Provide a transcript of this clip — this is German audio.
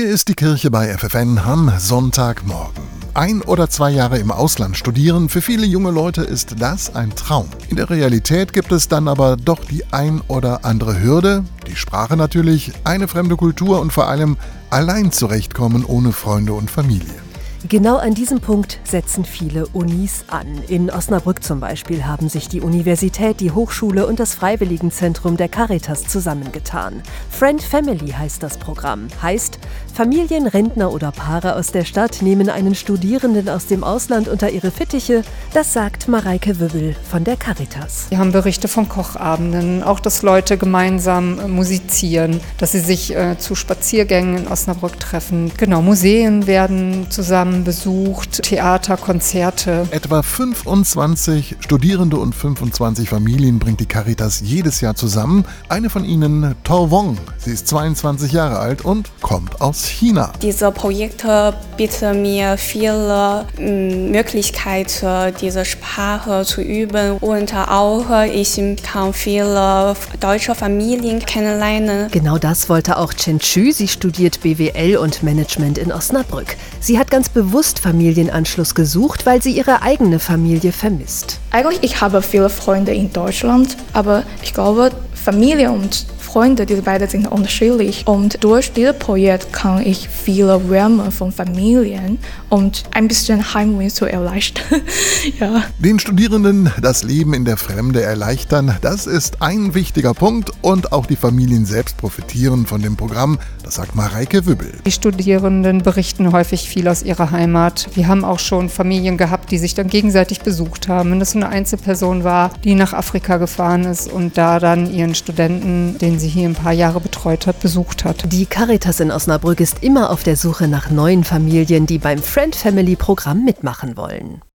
Hier ist die Kirche bei FFN am Sonntagmorgen. Ein oder zwei Jahre im Ausland studieren, für viele junge Leute ist das ein Traum. In der Realität gibt es dann aber doch die ein oder andere Hürde, die Sprache natürlich, eine fremde Kultur und vor allem allein zurechtkommen ohne Freunde und Familie. Genau an diesem Punkt setzen viele Unis an. In Osnabrück zum Beispiel haben sich die Universität, die Hochschule und das Freiwilligenzentrum der Caritas zusammengetan. Friend Family heißt das Programm. Heißt, Familien, Rentner oder Paare aus der Stadt nehmen einen Studierenden aus dem Ausland unter ihre Fittiche. Das sagt Mareike Wübbel von der Caritas. Wir haben Berichte von Kochabenden, auch dass Leute gemeinsam äh, musizieren, dass sie sich äh, zu Spaziergängen in Osnabrück treffen. Genau, Museen werden zusammen besucht, Theater, Konzerte. Etwa 25 Studierende und 25 Familien bringt die Caritas jedes Jahr zusammen. Eine von ihnen, Tor Wong. Sie ist 22 Jahre alt und kommt aus China. Diese Projekte bieten mir viele mm, Möglichkeiten, diese Sprache zu üben und auch ich kann viele deutsche Familien kennenlernen. Genau das wollte auch Chen Chu. Sie studiert BWL und Management in Osnabrück. Sie hat ganz bewusst Familienanschluss gesucht, weil sie ihre eigene Familie vermisst. Eigentlich ich habe viele Freunde in Deutschland, aber ich glaube, Familie und Freunde, diese beiden sind unterschiedlich. Und durch dieses Projekt kann ich viele Wärme von Familien und ein bisschen Heimweh zu erleichtern. ja. Den Studierenden das Leben in der Fremde erleichtern, das ist ein wichtiger Punkt und auch die Familien selbst profitieren von dem Programm, das sagt Mareike Wübbel. Die Studierenden berichten häufig viel aus ihrer Heimat. Wir haben auch schon Familien gehabt, die sich dann gegenseitig besucht haben. Wenn das eine Einzelperson war, die nach Afrika gefahren ist und da dann ihren Studenten, den sie hier ein paar Jahre betreut hat, besucht hat. Die Caritas in Osnabrück ist immer auf der Suche nach neuen Familien, die beim Friend Family Programm mitmachen wollen.